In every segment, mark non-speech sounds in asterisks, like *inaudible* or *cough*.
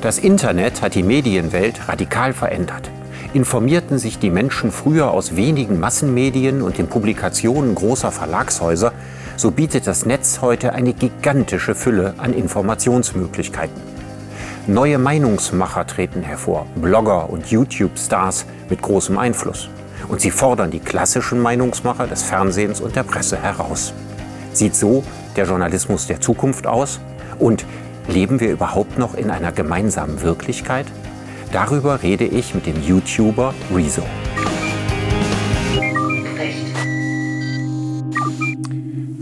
Das Internet hat die Medienwelt radikal verändert. Informierten sich die Menschen früher aus wenigen Massenmedien und den Publikationen großer Verlagshäuser, so bietet das Netz heute eine gigantische Fülle an Informationsmöglichkeiten. Neue Meinungsmacher treten hervor, Blogger und YouTube-Stars mit großem Einfluss. Und sie fordern die klassischen Meinungsmacher des Fernsehens und der Presse heraus. Sieht so der Journalismus der Zukunft aus? Und leben wir überhaupt noch in einer gemeinsamen Wirklichkeit? Darüber rede ich mit dem YouTuber Rezo.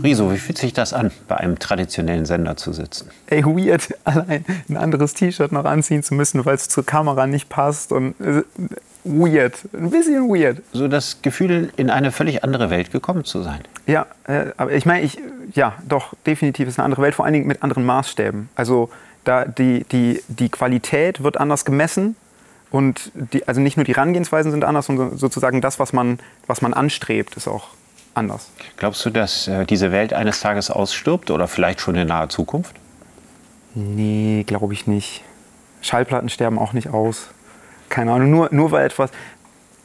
Rezo, wie fühlt sich das an, bei einem traditionellen Sender zu sitzen? Ey, weird, *laughs* allein ein anderes T-Shirt noch anziehen zu müssen, weil es zur Kamera nicht passt und äh, weird, ein bisschen weird. So das Gefühl, in eine völlig andere Welt gekommen zu sein. Ja, äh, aber ich meine, ich, ja, doch, definitiv ist eine andere Welt, vor allen Dingen mit anderen Maßstäben. Also da die, die, die Qualität wird anders gemessen und die, also nicht nur die Herangehensweisen sind anders, sondern sozusagen das, was man, was man anstrebt, ist auch anders. Glaubst du, dass äh, diese Welt eines Tages ausstirbt oder vielleicht schon in naher Zukunft? Nee, glaube ich nicht. Schallplatten sterben auch nicht aus. Keine Ahnung, nur, nur weil etwas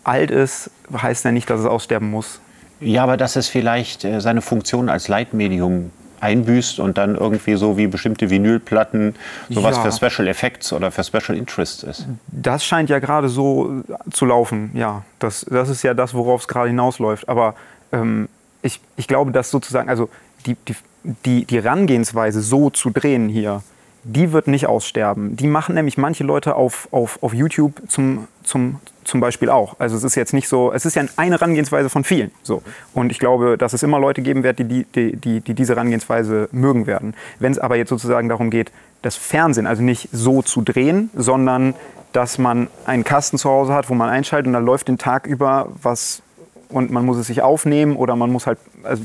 alt ist, heißt ja nicht, dass es aussterben muss. Ja, aber dass es vielleicht äh, seine Funktion als Leitmedium einbüßt und dann irgendwie so wie bestimmte Vinylplatten sowas Ja. für Special Effects oder für Special Interests ist. Das scheint ja gerade so zu laufen, ja. Das, das ist ja das, worauf es gerade hinausläuft. Aber ähm, ich, ich glaube, dass sozusagen, also die, die, die, die Herangehensweise so zu drehen hier, die wird nicht aussterben. Die machen nämlich manche Leute auf, auf, auf YouTube zum, zum, zum Beispiel auch. Also es ist jetzt nicht so, es ist ja eine Herangehensweise von vielen. So. Und ich glaube, dass es immer Leute geben wird, die, die, die, die, die diese Herangehensweise mögen werden. Wenn es aber jetzt sozusagen darum geht, das Fernsehen, also nicht so zu drehen, sondern dass man einen Kasten zu Hause hat, wo man einschaltet und da läuft den Tag über was und man muss es sich aufnehmen oder man muss halt, also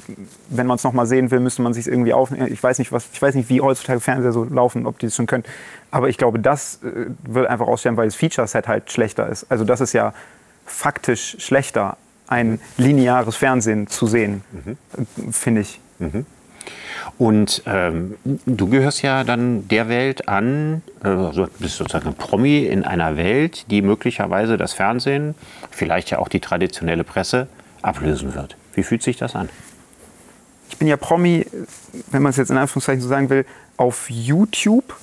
wenn man es nochmal sehen will, müsste man sich irgendwie aufnehmen. Ich weiß nicht, was, ich weiß nicht, wie heutzutage Fernseher so laufen, ob die das schon können. Aber ich glaube, das äh, wird einfach aussterben, weil das Feature-Set halt schlechter ist. Also das ist ja faktisch schlechter, ein lineares Fernsehen zu sehen, äh, finde ich. Und ähm, du gehörst ja dann der Welt an, also bist sozusagen ein Promi in einer Welt, die möglicherweise das Fernsehen, vielleicht ja auch die traditionelle Presse ablösen wird. Wie fühlt sich das an? ich bin ja Promi, wenn man es jetzt in Anführungszeichen so sagen will, auf YouTube.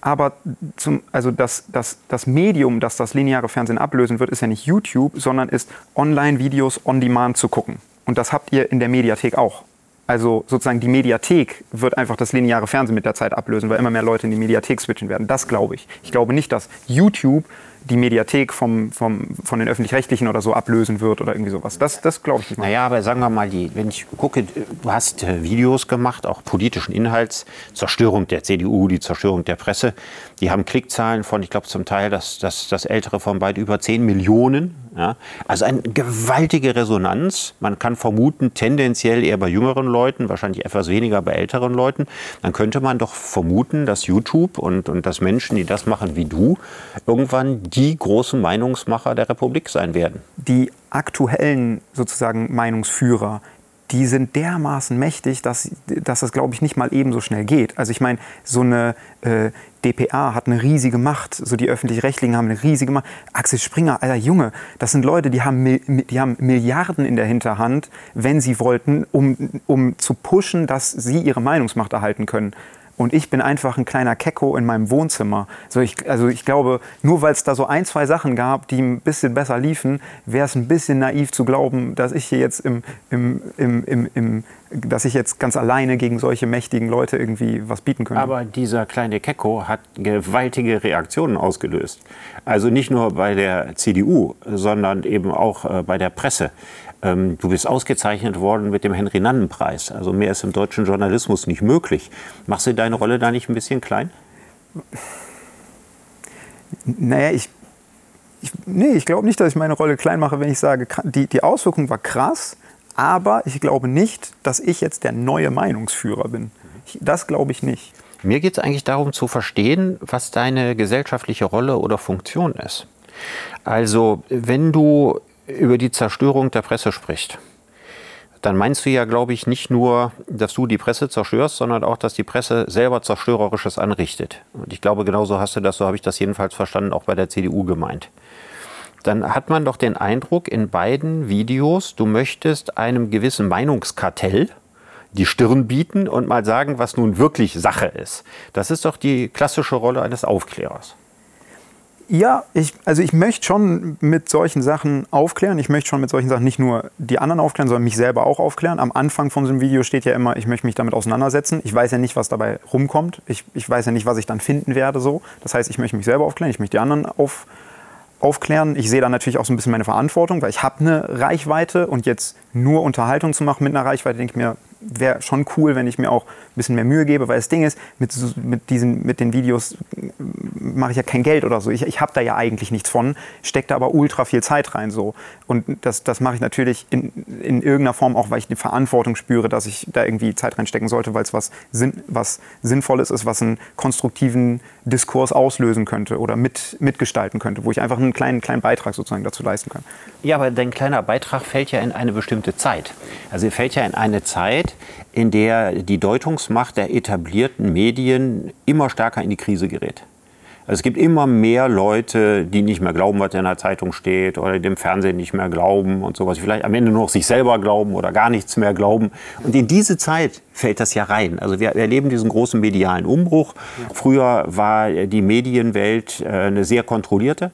Aber zum, also das, das, das Medium, das das lineare Fernsehen ablösen wird, ist ja nicht YouTube, sondern ist Online-Videos on Demand zu gucken. Und das habt ihr in der Mediathek auch. Also sozusagen die Mediathek wird einfach das lineare Fernsehen mit der Zeit ablösen, weil immer mehr Leute in die Mediathek switchen werden. Das glaube ich. Ich glaube nicht, dass YouTube die Mediathek vom, vom, von den Öffentlich-Rechtlichen oder so ablösen wird oder irgendwie sowas. Das, das glaube ich nicht mal. Naja, aber sagen wir mal, die, wenn ich gucke, du hast äh, Videos gemacht, auch politischen Inhalts, Zerstörung der CDU, die Zerstörung der Presse. Die haben Klickzahlen von, ich glaube zum Teil das, das, das ältere von weit über 10 Millionen. Ja? Also eine gewaltige Resonanz. Man kann vermuten, tendenziell eher bei jüngeren Leuten, wahrscheinlich etwas weniger bei älteren Leuten. Dann könnte man doch vermuten, dass YouTube und, und dass Menschen, die das machen wie du, irgendwann die großen Meinungsmacher der Republik sein werden. die aktuellen sozusagen Meinungsführer, die sind dermaßen mächtig, dass, dass das, glaube ich, nicht mal ebenso schnell geht. Also ich meine, so eine äh, DPA hat eine riesige Macht, so die Öffentlich-Rechtlichen haben eine riesige Macht. Axel Springer, alter Junge, das sind Leute, die haben, die haben Milliarden in der Hinterhand, wenn sie wollten, um, um zu pushen, dass sie ihre Meinungsmacht erhalten können. Und ich bin einfach ein kleiner Kecko in meinem Wohnzimmer. So ich, also ich glaube, nur weil es da so ein, zwei Sachen gab, die ein bisschen besser liefen, wäre es ein bisschen naiv zu glauben, dass ich hier jetzt im, im, im, im, im, dass ich jetzt ganz alleine gegen solche mächtigen Leute irgendwie was bieten könnte. Aber dieser kleine Kecko hat gewaltige Reaktionen ausgelöst. Also nicht nur bei der CDU, sondern eben auch äh, bei der Presse. Ähm, du bist ausgezeichnet worden mit dem Henry-Nannen-Preis. Also mehr ist im deutschen Journalismus nicht möglich. Machst du deine Rolle da nicht ein bisschen klein? Naja, ich, ich, nee, ich glaube nicht, dass ich meine Rolle klein mache, wenn ich sage, die, die Auswirkung war krass, aber ich glaube nicht, dass ich jetzt der neue Meinungsführer bin. Ich, das glaube ich nicht. Mir geht es eigentlich darum zu verstehen, was deine gesellschaftliche Rolle oder Funktion ist. Also, wenn du über die Zerstörung der Presse sprichst, dann meinst du ja, glaube ich, nicht nur, dass du die Presse zerstörst, sondern auch, dass die Presse selber Zerstörerisches anrichtet. Und ich glaube, genauso hast du das, so habe ich das jedenfalls verstanden, auch bei der CDU gemeint. Dann hat man doch den Eindruck in beiden Videos, du möchtest einem gewissen Meinungskartell die Stirn bieten und mal sagen, was nun wirklich Sache ist. Das ist doch die klassische Rolle eines Aufklärers. Ja, ich, also ich möchte schon mit solchen Sachen aufklären. Ich möchte schon mit solchen Sachen nicht nur die anderen aufklären, sondern mich selber auch aufklären. Am Anfang von so einem Video steht ja immer, ich möchte mich damit auseinandersetzen. Ich weiß ja nicht, was dabei rumkommt. Ich, ich weiß ja nicht, was ich dann finden werde. So. Das heißt, ich möchte mich selber aufklären, ich möchte die anderen auf, aufklären. Ich sehe da natürlich auch so ein bisschen meine Verantwortung, weil ich habe eine Reichweite und jetzt nur Unterhaltung zu machen mit einer Reichweite, denke ich mir, wäre schon cool, wenn ich mir auch bisschen mehr Mühe gebe, weil das Ding ist, mit, mit, diesen, mit den Videos mache ich ja kein Geld oder so. Ich, ich habe da ja eigentlich nichts von, stecke da aber ultra viel Zeit rein. So. Und das, das mache ich natürlich in, in irgendeiner Form auch, weil ich die Verantwortung spüre, dass ich da irgendwie Zeit reinstecken sollte, weil es was, Sinn, was Sinnvolles ist, was einen konstruktiven Diskurs auslösen könnte oder mit, mitgestalten könnte, wo ich einfach einen kleinen, kleinen Beitrag sozusagen dazu leisten kann. Ja, aber dein kleiner Beitrag fällt ja in eine bestimmte Zeit. Also er fällt ja in eine Zeit, in der die Deutungsmacht der etablierten Medien immer stärker in die Krise gerät. Also es gibt immer mehr Leute, die nicht mehr glauben, was in der Zeitung steht oder dem Fernsehen nicht mehr glauben und sowas. Vielleicht am Ende nur noch sich selber glauben oder gar nichts mehr glauben. Und in diese Zeit fällt das ja rein. Also wir erleben diesen großen medialen Umbruch. Früher war die Medienwelt äh, eine sehr kontrollierte.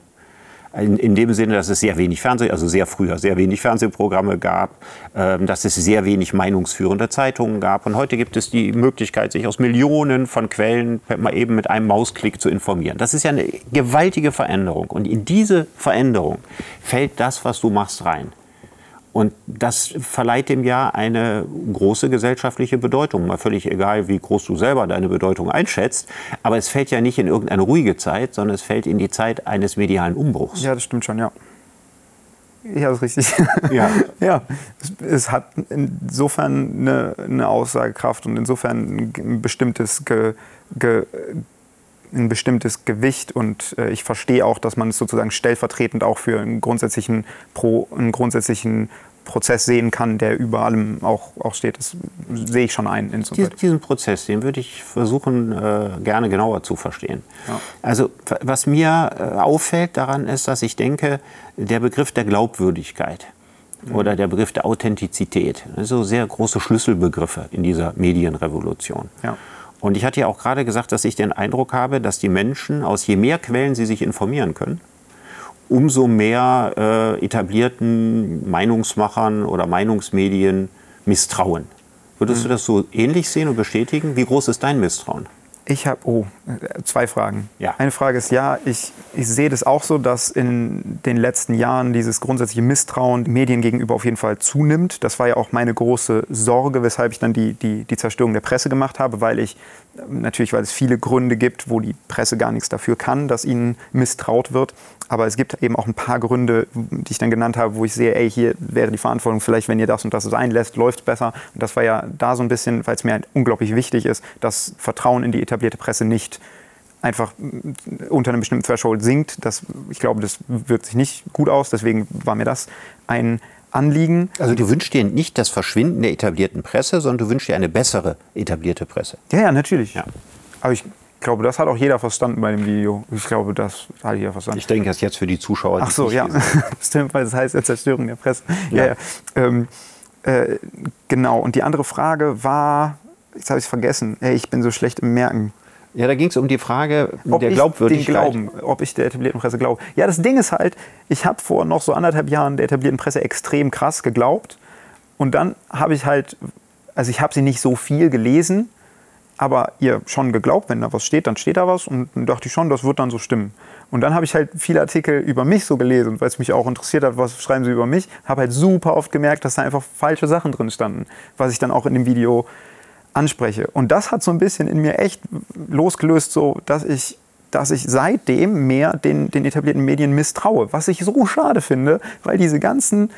In, in, dem Sinne, dass es sehr wenig Fernseh, also sehr früher sehr wenig Fernsehprogramme gab, äh, dass es sehr wenig meinungsführende Zeitungen gab. Und heute gibt es die Möglichkeit, sich aus Millionen von Quellen mal eben mit einem Mausklick zu informieren. Das ist ja eine gewaltige Veränderung. Und in diese Veränderung fällt das, was du machst, rein. Und das verleiht dem ja eine große gesellschaftliche Bedeutung. Mal völlig egal, wie groß du selber deine Bedeutung einschätzt. Aber es fällt ja nicht in irgendeine ruhige Zeit, sondern es fällt in die Zeit eines medialen Umbruchs. Ja, das stimmt schon, ja. Ja, das ist richtig. *laughs* Ja. *laughs* ja. Es, es, hat insofern eine, eine, Aussagekraft und insofern ein bestimmtes Ge, Ge, ein bestimmtes Gewicht und äh, ich verstehe auch, dass man es sozusagen stellvertretend auch für einen grundsätzlichen, Pro, einen grundsätzlichen Prozess sehen kann, der über allem auch, auch steht. Das sehe ich schon ein. Dies, diesen Prozess, den würde ich versuchen, äh, gerne genauer zu verstehen. Ja. Also was mir äh, auffällt daran ist, dass ich denke, der Begriff der Glaubwürdigkeit mhm. oder der Begriff der Authentizität, also sehr große Schlüsselbegriffe in dieser Medienrevolution. Ja. Und ich hatte ja auch gerade gesagt, dass ich den Eindruck habe, dass die Menschen aus je mehr Quellen sie sich informieren können, umso mehr äh, etablierten Meinungsmachern oder Meinungsmedien misstrauen. Würdest mhm. du das so ähnlich sehen und bestätigen? Wie groß ist dein Misstrauen? Ich habe, oh, zwei Fragen. Ja. Eine Frage ist, ja, ich, ich sehe das auch so, dass in den letzten Jahren dieses grundsätzliche Misstrauen Medien gegenüber auf jeden Fall zunimmt. Das war ja auch meine große Sorge, weshalb ich dann die, die, die Zerstörung der Presse gemacht habe, weil ich natürlich, weil es viele Gründe gibt, wo die Presse gar nichts dafür kann, dass ihnen misstraut wird. Aber es gibt eben auch ein paar Gründe, die ich dann genannt habe, wo ich sehe, ey, hier wäre die Verantwortung vielleicht, wenn ihr das und das sein lässt, läuft es besser. Und das war ja da so ein bisschen, weil es mir halt unglaublich wichtig ist, dass Vertrauen in die etablierte Presse nicht einfach unter einem bestimmten Threshold sinkt. Das, ich glaube, das wirkt sich nicht gut aus. Deswegen war mir das ein Anliegen. Also du wünschst dir nicht das Verschwinden der etablierten Presse, sondern du wünschst dir eine bessere etablierte Presse. Ja, ja, natürlich. Ja. Aber ich glaube, das hat auch jeder verstanden bei dem Video. Ich glaube, das hat jeder verstanden. Ich denke, das jetzt für die Zuschauer. Ach so, ja. *laughs* Stimmt, weil das heißt ja Zerstörung der Presse. Ja, ja. Ähm, äh, genau. Und die andere Frage war, jetzt habe ich es vergessen. Hey, ich bin so schlecht im Merken. Ja, da ging es um die Frage ob der Glaubwürdigkeit. Glauben, ob ich der etablierten Presse glaube. Ja, das Ding ist halt, ich habe vor noch so anderthalb Jahren der etablierten Presse extrem krass geglaubt. Und dann habe ich halt, also ich habe sie nicht so viel gelesen, aber ihr schon geglaubt, wenn da was steht, dann steht da was. Und dann dachte ich schon, das wird dann so stimmen. Und dann habe ich halt viele Artikel über mich so gelesen, weil es mich auch interessiert hat, was schreiben sie über mich. Habe halt super oft gemerkt, dass da einfach falsche Sachen drin standen, was ich dann auch in dem Video anspreche. Und das hat so ein bisschen in mir echt losgelöst, so dass ich dass ich seitdem mehr den, den etablierten Medien misstraue, was ich so schade finde, weil diese ganzen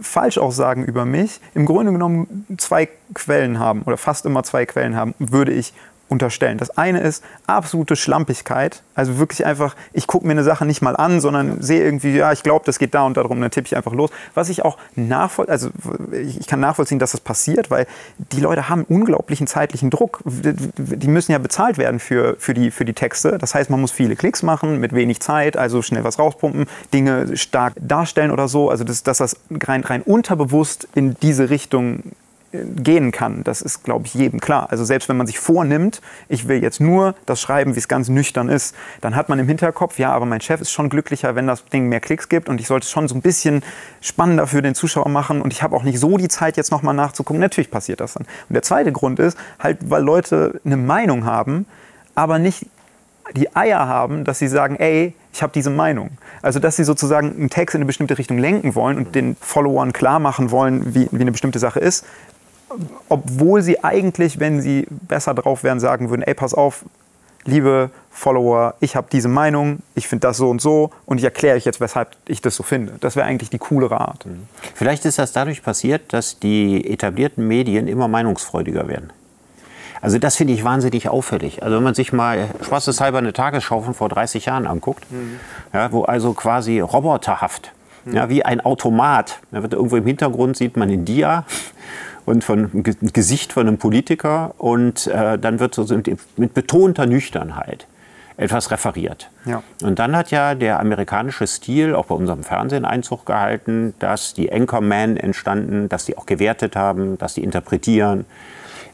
Falschaussagen über mich im Grunde genommen zwei Quellen haben oder fast immer zwei Quellen haben, würde ich unterstellen. Das eine ist absolute Schlampigkeit, also wirklich einfach, ich gucke mir eine Sache nicht mal an, sondern sehe irgendwie, ja, ich glaube, das geht da und darum, dann tippe ich einfach los. Was ich auch nachvollziehen, also ich kann nachvollziehen, dass das passiert, weil die Leute haben unglaublichen zeitlichen Druck. Die müssen ja bezahlt werden für, für, die, für die Texte. Das heißt, man muss viele Klicks machen mit wenig Zeit, also schnell was rauspumpen, Dinge stark darstellen oder so. Also dass, dass das rein, rein unterbewusst in diese Richtung gehen kann. Das ist, glaube ich, jedem klar. Also selbst wenn man sich vornimmt, ich will jetzt nur das schreiben, wie es ganz nüchtern ist, dann hat man im Hinterkopf, ja, aber mein Chef ist schon glücklicher, wenn das Ding mehr Klicks gibt und ich sollte es schon so ein bisschen spannender für den Zuschauer machen und ich habe auch nicht so die Zeit, jetzt nochmal nachzugucken. Natürlich passiert das dann. Und der zweite Grund ist, halt, weil Leute eine Meinung haben, aber nicht die Eier haben, dass sie sagen, ey, ich habe diese Meinung. Also dass sie sozusagen einen Text in eine bestimmte Richtung lenken wollen und den Followern klar machen wollen, wie, wie eine bestimmte Sache ist, obwohl sie eigentlich, wenn sie besser drauf wären, sagen würden, ey, pass auf, liebe Follower, ich habe diese Meinung, ich finde das so und so und ich erkläre euch jetzt, weshalb ich das so finde. Das wäre eigentlich die coolere Art. Mhm. Vielleicht ist das dadurch passiert, dass die etablierten Medien immer meinungsfreudiger werden. Also das finde ich wahnsinnig auffällig. Also wenn man sich mal spaßeshalber eine Tagesschau von vor 30 Jahren anguckt, mhm. ja, wo also quasi roboterhaft, mhm. ja, wie ein Automat, da wird irgendwo im Hintergrund sieht man in Dia und von Gesicht von einem Politiker und äh, dann wird so mit betonter Nüchternheit etwas referiert. Ja. Und dann hat ja der amerikanische Stil auch bei unserem Fernsehen Einzug gehalten, dass die Anchormen entstanden, dass die auch gewertet haben, dass die interpretieren.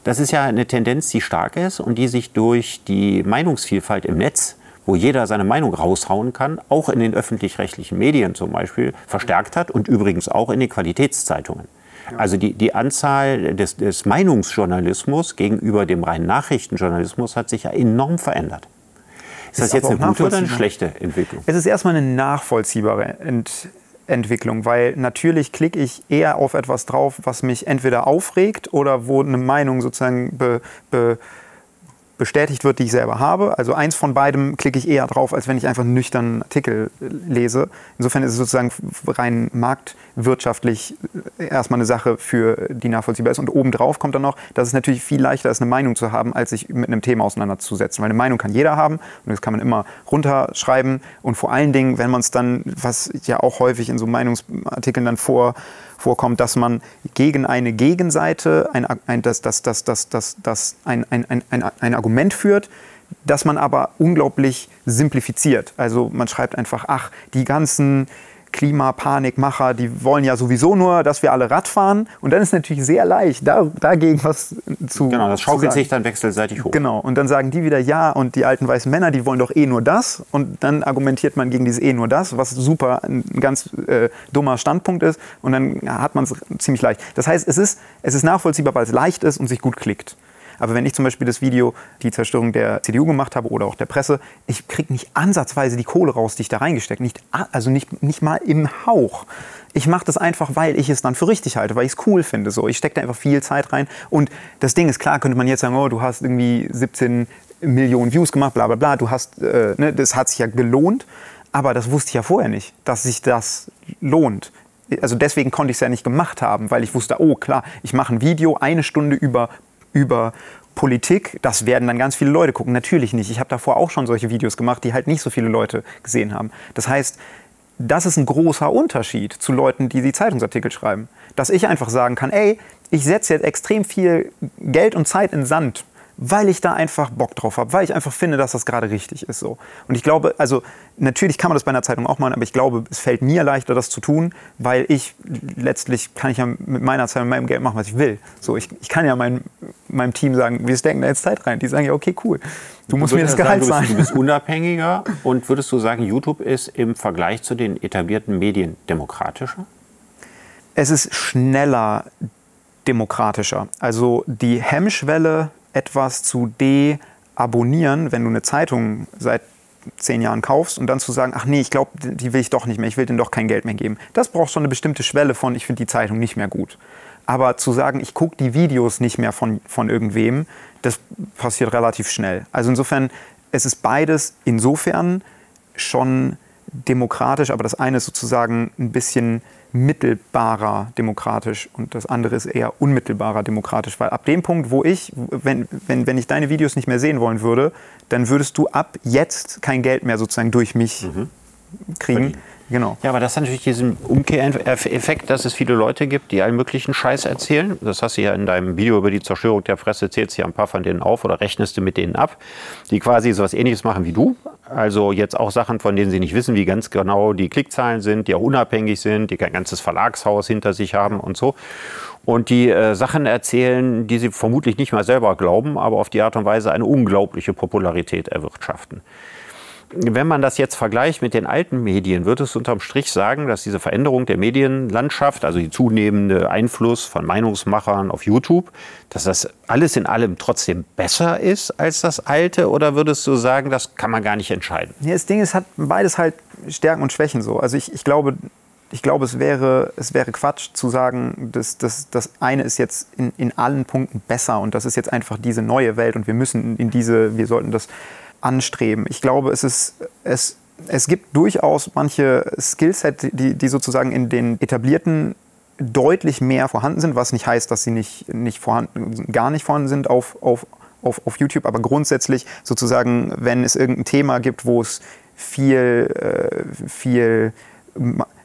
Das ist ja eine Tendenz, die stark ist und die sich durch die Meinungsvielfalt im Netz wo jeder seine Meinung raushauen kann, auch in den öffentlich-rechtlichen Medien zum Beispiel, verstärkt hat und übrigens auch in den Qualitätszeitungen. Also die, die Anzahl des, des Meinungsjournalismus gegenüber dem reinen Nachrichtenjournalismus hat sich ja enorm verändert. Ist, ist das jetzt eine gute oder eine schlechte Entwicklung? Es ist erstmal eine nachvollziehbare Ent Entwicklung, weil natürlich klicke ich eher auf etwas drauf, was mich entweder aufregt oder wo eine Meinung sozusagen be, be, bestätigt wird, die ich selber habe. Also eins von beidem klicke ich eher drauf, als wenn ich einfach einen nüchternen Artikel lese. Insofern ist es sozusagen rein marktwirtschaftlich erstmal eine Sache, für die nachvollziehbar ist. Und obendrauf kommt dann noch, dass es natürlich viel leichter ist, eine Meinung zu haben, als sich mit einem Thema auseinanderzusetzen. Weil eine Meinung kann jeder haben und das kann man immer runterschreiben. Und vor allen Dingen, wenn man es dann, was ja auch häufig in so Meinungsartikeln dann vor vorkommt, dass man gegen eine Gegenseite ein, ein, das, das, das, das, das, das ein, ein, ein, ein Argument führt, das man aber unglaublich simplifiziert. Also man schreibt einfach, ach, die ganzen Klimapanikmacher, die wollen ja sowieso nur, dass wir alle Rad fahren. Und dann ist es natürlich sehr leicht, da, dagegen was zu Genau, das schaukelt sich dann wechselseitig hoch. Genau, und dann sagen die wieder, ja, und die alten weißen Männer, die wollen doch eh nur das. Und dann argumentiert man gegen dieses eh nur das, was super ein ganz äh, dummer Standpunkt ist. Und dann hat man es ziemlich leicht. Das heißt, es ist, es ist nachvollziehbar, weil es leicht ist und sich gut klickt. Aber wenn ich zum Beispiel das Video, die Zerstörung der CDU gemacht habe oder auch der Presse, ich kriege nicht ansatzweise die Kohle raus, die ich da reingesteckt nicht Also nicht, nicht mal im Hauch. Ich mache das einfach, weil ich es dann für richtig halte, weil ich es cool finde. So. Ich stecke da einfach viel Zeit rein. Und das Ding ist klar, könnte man jetzt sagen, oh, du hast irgendwie 17 Millionen Views gemacht, bla bla bla. Du hast, äh, ne, das hat sich ja gelohnt. Aber das wusste ich ja vorher nicht, dass sich das lohnt also deswegen konnte ich es ja nicht gemacht haben, weil ich wusste, oh klar, ich mache ein Video eine Stunde über über Politik, das werden dann ganz viele Leute gucken. Natürlich nicht. Ich habe davor auch schon solche Videos gemacht, die halt nicht so viele Leute gesehen haben. Das heißt, das ist ein großer Unterschied zu Leuten, die die Zeitungsartikel schreiben. Dass ich einfach sagen kann, ey, ich setze jetzt extrem viel Geld und Zeit in Sand weil ich da einfach Bock drauf habe, weil ich einfach finde, dass das gerade richtig ist. So. Und ich glaube, also natürlich kann man das bei einer Zeitung auch machen, aber ich glaube, es fällt mir leichter, das zu tun, weil ich letztlich kann ich ja mit meiner Zeit, mit meinem Geld machen, was ich will. So, ich, ich kann ja mein, meinem Team sagen, wir stecken da jetzt Zeit rein. Die sagen ja, okay, cool. Du musst mir das Gehalt sagen, du bist, du bist *laughs* unabhängiger und würdest du sagen, YouTube ist im Vergleich zu den etablierten Medien demokratischer? Es ist schneller demokratischer. Also die Hemmschwelle etwas zu deabonnieren, wenn du eine Zeitung seit zehn Jahren kaufst und dann zu sagen, ach nee, ich glaube, die will ich doch nicht mehr, ich will denen doch kein Geld mehr geben. Das braucht schon eine bestimmte Schwelle von, ich finde die Zeitung nicht mehr gut. Aber zu sagen, ich gucke die Videos nicht mehr von, von irgendwem, das passiert relativ schnell. Also insofern, es ist beides insofern schon demokratisch, aber das eine ist sozusagen ein bisschen mittelbarer demokratisch und das andere ist eher unmittelbarer demokratisch. Weil ab dem Punkt, wo ich, wenn, wenn, wenn ich deine Videos nicht mehr sehen wollen würde, dann würdest du ab jetzt kein Geld mehr sozusagen durch mich Mhm. kriegen. Verdienen. Genau. Ja, aber das hat natürlich diesen Umkehreffekt, dass es viele Leute gibt, die allen möglichen Scheiß erzählen. Das hast du ja in deinem Video über die Zerstörung der Presse, zählst du ja ein paar von denen auf oder rechnest du mit denen ab, die quasi so was ähnliches machen wie du. Also jetzt auch Sachen, von denen sie nicht wissen, wie ganz genau die Klickzahlen sind, die auch unabhängig sind, die kein ganzes Verlagshaus hinter sich haben und so. Und die äh, Sachen erzählen, die sie vermutlich nicht mal selber glauben, aber auf die Art und Weise eine unglaubliche Popularität erwirtschaften. Wenn man das jetzt vergleicht mit den alten Medien, wird es unterm Strich sagen, dass diese Veränderung der Medienlandschaft, also die zunehmende Einfluss von Meinungsmachern auf YouTube, dass das alles in allem trotzdem besser ist als das alte? Oder würdest du sagen, das kann man gar nicht entscheiden? Ja, das Ding ist, hat beides halt Stärken und Schwächen so. Also ich, ich glaube, ich glaube, es wäre, es wäre Quatsch zu sagen, dass, dass das eine ist jetzt in, in allen Punkten besser und das ist jetzt einfach diese neue Welt und wir müssen in diese, wir sollten das anstreben. Ich glaube, es ist, es, es gibt durchaus manche Skillset, die, die sozusagen in den etablierten deutlich mehr vorhanden sind, was nicht heißt, dass sie nicht, nicht vorhanden, gar nicht vorhanden sind auf, auf, auf, auf YouTube, aber grundsätzlich sozusagen, wenn es irgendein Thema gibt, wo es viel, äh, viel,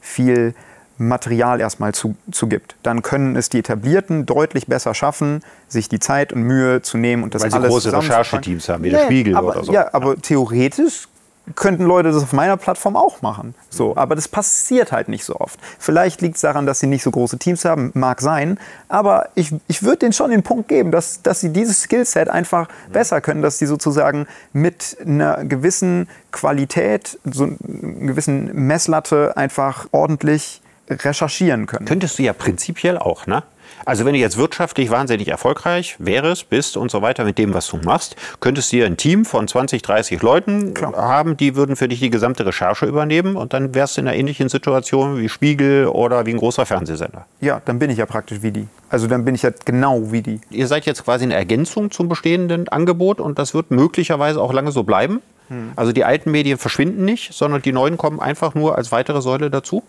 viel Material erstmal zu, zu gibt, dann können es die Etablierten deutlich besser schaffen, sich die Zeit und Mühe zu nehmen und das Weil sie alles große. Rechercheteams haben, wie der Nee, Spiegel aber, oder so. Ja, aber theoretisch könnten Leute das auf meiner Plattform auch machen. So, aber das passiert halt nicht so oft. Vielleicht liegt es daran, dass sie nicht so große Teams haben, mag sein. Aber ich, ich würde denen schon den Punkt geben, dass, dass sie dieses Skillset einfach besser können, dass sie sozusagen mit einer gewissen Qualität, so einer gewissen Messlatte einfach ordentlich recherchieren können. Könntest du ja prinzipiell auch, ne? Also wenn du jetzt wirtschaftlich wahnsinnig erfolgreich wärst, bist und so weiter mit dem, was du machst, könntest du hier ein Team von 20, 30 Leuten Klar. haben, die würden für dich die gesamte Recherche übernehmen und dann wärst du in einer ähnlichen Situation wie Spiegel oder wie ein großer Fernsehsender. Ja, dann bin ich ja praktisch wie die. Also dann bin ich ja genau wie die. Ihr seid jetzt quasi eine Ergänzung zum bestehenden Angebot und das wird möglicherweise auch lange so bleiben. Also die alten Medien verschwinden nicht, sondern die neuen kommen einfach nur als weitere Säule dazu.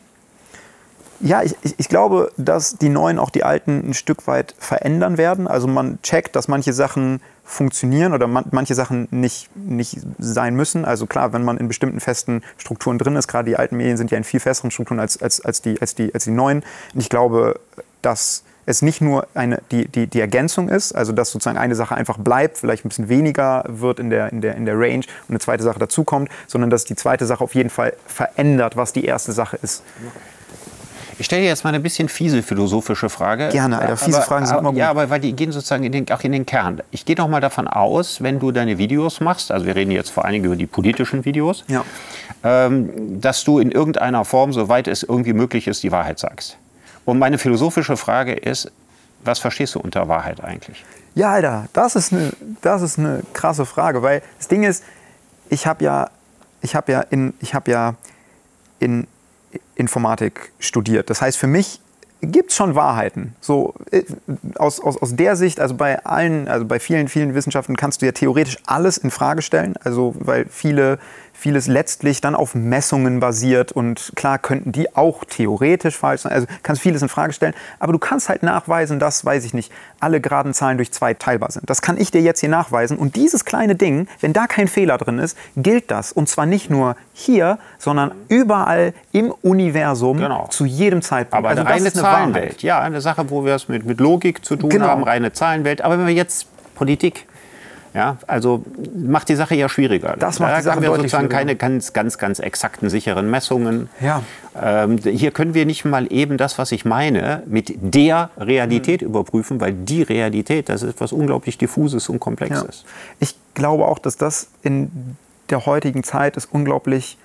Ja, ich, ich, glaube, dass die Neuen auch die Alten ein Stück weit verändern werden. Also man checkt, dass manche Sachen funktionieren oder man, manche Sachen nicht, nicht sein müssen. Also klar, wenn man in bestimmten festen Strukturen drin ist, gerade die alten Medien sind ja in viel festeren Strukturen als, als, als, die, als, die, als die neuen. Und ich glaube, dass es nicht nur eine, die, die, die Ergänzung ist, also dass sozusagen eine Sache einfach bleibt, vielleicht ein bisschen weniger wird in der, in der, in der Range und eine zweite Sache dazukommt, sondern dass die zweite Sache auf jeden Fall verändert, was die erste Sache ist. Ich stelle dir jetzt mal eine bisschen fiese philosophische Frage. Gerne, Alter. Fiese aber, Fragen sind aber, immer gut. Ja, aber weil die gehen sozusagen in den, auch in den Kern. Ich gehe doch mal davon aus, wenn du deine Videos machst, also wir reden jetzt vor allen Dingen über die politischen Videos, Ja. ähm, dass du in irgendeiner Form, soweit es irgendwie möglich ist, die Wahrheit sagst. Und meine philosophische Frage ist, was verstehst du unter Wahrheit eigentlich? Ja, Alter, das ist eine, das ist eine krasse Frage, weil das Ding ist, ich habe ja, ich habe ja in, ich habe ja in Informatik studiert. Das heißt, für mich gibt es schon Wahrheiten. So äh, aus, aus, aus der Sicht, also bei allen, also bei vielen, vielen Wissenschaften kannst du ja theoretisch alles in Frage stellen. Also weil viele, vieles letztlich dann auf Messungen basiert und klar könnten die auch theoretisch falsch sein. Also kannst vieles in Frage stellen, aber du kannst halt nachweisen, dass, weiß ich nicht, alle geraden Zahlen durch zwei teilbar sind. Das kann ich dir jetzt hier nachweisen. Und dieses kleine Ding, wenn da kein Fehler drin ist, gilt das. Und zwar nicht nur hier, sondern überall im Universum Genau. zu jedem Zeitpunkt. Aber Also eine reine eine Wahrheit. Zahlenwelt. Ja, eine Sache, wo wir es mit, mit Logik zu tun Genau. haben, reine Zahlenwelt. Aber wenn wir jetzt Politik, ja, also macht die Sache ja schwieriger. Das macht da die Sache haben wir sozusagen keine ganz, ganz, ganz exakten, sicheren Messungen. Ja. Ähm, hier können wir nicht mal eben das, was ich meine, mit der Realität Mhm. überprüfen, weil die Realität, das ist etwas unglaublich diffuses und komplexes. Ich glaube auch, dass das in der heutigen Zeit es unglaublich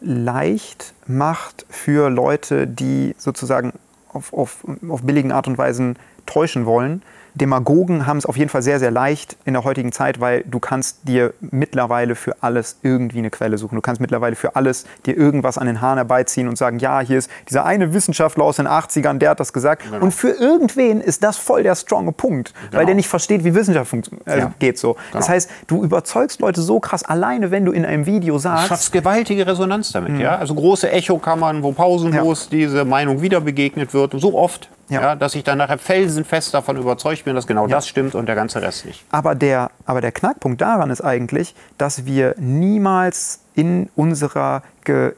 leicht macht für Leute, die sozusagen auf, auf, auf billigen Art und Weisen täuschen wollen. Demagogen haben es auf jeden Fall sehr, sehr leicht in der heutigen Zeit, weil du kannst dir mittlerweile für alles irgendwie eine Quelle suchen. Du kannst mittlerweile für alles dir irgendwas an den Haaren herbeiziehen und sagen, ja, hier ist dieser eine Wissenschaftler aus den 80ern, der hat das gesagt. Genau. Und für irgendwen ist das voll der stronge Punkt, weil der nicht versteht, wie Wissenschaft funkt- äh, Ja. geht so. Das heißt, du überzeugst Leute so krass alleine, wenn du in einem Video Du sagst, schaffst gewaltige Resonanz damit, ja. Also große Echokammern, wo pausenlos diese Meinung wieder begegnet wird, so oft, Ja. ja. dass ich dann nachher felsenfest davon überzeugt bin, dass genau das stimmt und der ganze Rest nicht. Aber der, aber der Knackpunkt daran ist eigentlich, dass wir niemals in unserer,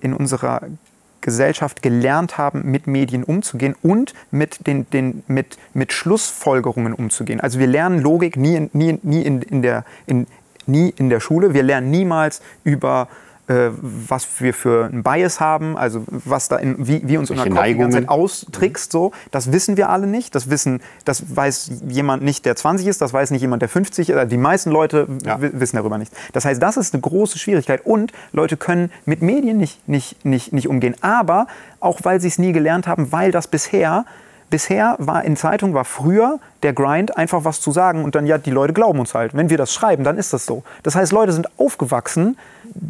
in unserer Gesellschaft gelernt haben, mit Medien umzugehen und mit, den, den, mit, mit Schlussfolgerungen umzugehen. Also wir lernen Logik nie, in- nie, nie, in, in der, in, nie in der Schule. Wir lernen niemals über äh, was wir für ein Bias haben, also was da in, wie, wie uns unser Kopf die ganze Zeit austrickst, so, das wissen wir alle nicht. Das wissen, das weiß jemand nicht, der 20 ist, das weiß nicht jemand, der 50 ist. Also die meisten Leute Ja. wi- wissen darüber nichts. Das heißt, das ist eine große Schwierigkeit. Und Leute können mit Medien nicht, nicht, nicht, nicht umgehen. Aber auch weil sie es nie gelernt haben, weil das bisher Bisher war in Zeitungen, war früher der Grind, einfach was zu sagen und dann, ja, die Leute glauben uns halt. Wenn wir das schreiben, dann ist das so. Das heißt, Leute sind aufgewachsen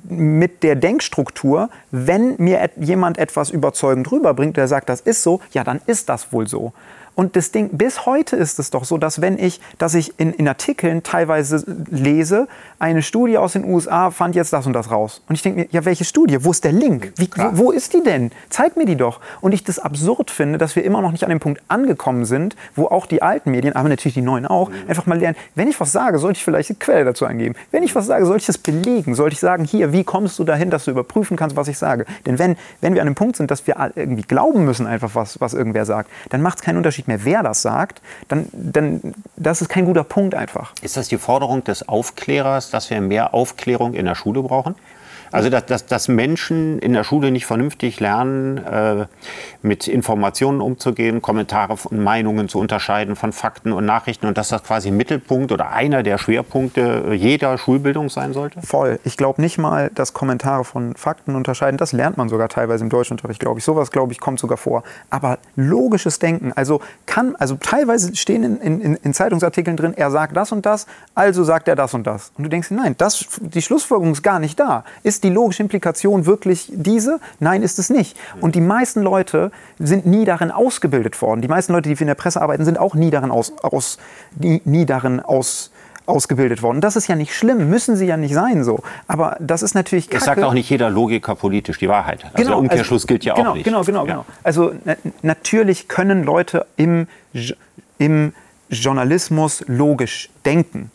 mit der Denkstruktur, wenn mir jemand etwas überzeugend rüberbringt, der sagt, das ist so, ja, dann ist das wohl so. Und das Ding, bis heute ist es doch so, dass wenn ich, dass ich in, in Artikeln teilweise lese, eine Studie aus den USA fand jetzt das und das raus. Und ich denke mir, ja, welche Studie? Wo ist der Link? Wie, wo, wo ist die denn? Zeig mir die doch. Und ich das absurd finde, dass wir immer noch nicht an dem Punkt angekommen sind, wo auch die alten Medien, aber natürlich die neuen auch, einfach mal lernen, wenn ich was sage, sollte ich vielleicht eine Quelle dazu eingeben. Wenn ich was sage, sollte ich das belegen. Sollte ich sagen, hier, wie kommst du dahin, dass du überprüfen kannst, was ich sage? Denn wenn, wenn wir an dem Punkt sind, dass wir irgendwie glauben müssen, einfach was, was irgendwer sagt, dann macht es keinen Unterschied mehr, wer das sagt. Dann, dann, das ist kein guter Punkt einfach. Ist das die Forderung des Aufklärers, dass wir mehr Aufklärung in der Schule brauchen? Also, dass, dass, dass Menschen in der Schule nicht vernünftig lernen, äh, mit Informationen umzugehen, Kommentare und Meinungen zu unterscheiden von Fakten und Nachrichten und dass das quasi Mittelpunkt oder einer der Schwerpunkte jeder Schulbildung sein sollte? Voll. Ich glaube nicht mal, dass Kommentare von Fakten unterscheiden. Das lernt man sogar teilweise im Deutschunterricht, glaube ich. Sowas, glaube ich, kommt sogar vor. Aber logisches Denken, also kann, also teilweise stehen in, in, in Zeitungsartikeln drin, er sagt das und das, also sagt er das und das. Und du denkst, nein, das, die Schlussfolgerung ist gar nicht da. Ist die logische Implikation wirklich diese? Nein, ist es nicht. Und die meisten Leute sind nie darin ausgebildet worden. Die meisten Leute, die in der Presse arbeiten, sind auch nie darin aus, aus nie, nie darin aus ausgebildet worden. Das ist ja nicht schlimm, müssen sie ja nicht sein so. Aber das ist natürlich Kacke. Es sagt auch nicht jeder Logiker politisch die Wahrheit. Also der Umkehrschluss also, gilt ja genau, auch nicht. Genau, genau, Ja. genau. Also na, natürlich können Leute im, im Journalismus logisch denken.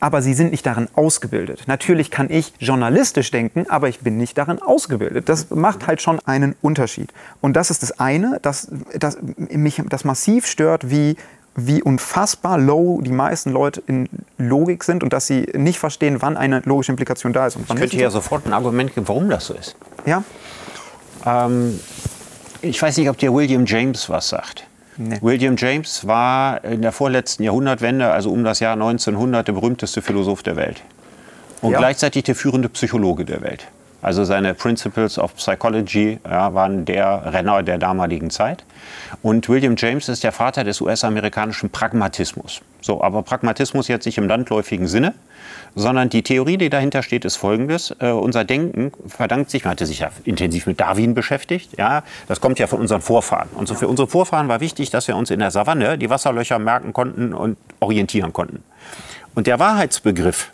Aber sie sind nicht darin ausgebildet. Natürlich kann ich journalistisch denken, aber ich bin nicht darin ausgebildet. Das macht halt schon einen Unterschied. Und das ist das eine, das, das mich das massiv stört, wie, wie unfassbar low die meisten Leute in Logik sind und dass sie nicht verstehen, wann eine logische Implikation da ist. Und Ich könnte ja sofort ein Argument geben, warum das so ist. ja? Ähm, ich weiß nicht, ob dir William James was sagt. Nee. William James war in der vorletzten Jahrhundertwende, also um das Jahr 1900, der berühmteste Philosoph der Welt. Und Ja. gleichzeitig der führende Psychologe der Welt. Also seine Principles of Psychology ja, waren der Renner der damaligen Zeit. Und William James ist der Vater des US-amerikanischen Pragmatismus. So, aber Pragmatismus jetzt nicht im landläufigen Sinne, sondern die Theorie, die dahinter steht, ist folgendes. Äh, unser Denken verdankt sich, man hatte sich ja intensiv mit Darwin beschäftigt, ja, das kommt ja von unseren Vorfahren. Und so für unsere Vorfahren war wichtig, dass wir uns in der Savanne die Wasserlöcher merken konnten und orientieren konnten. Und der Wahrheitsbegriff,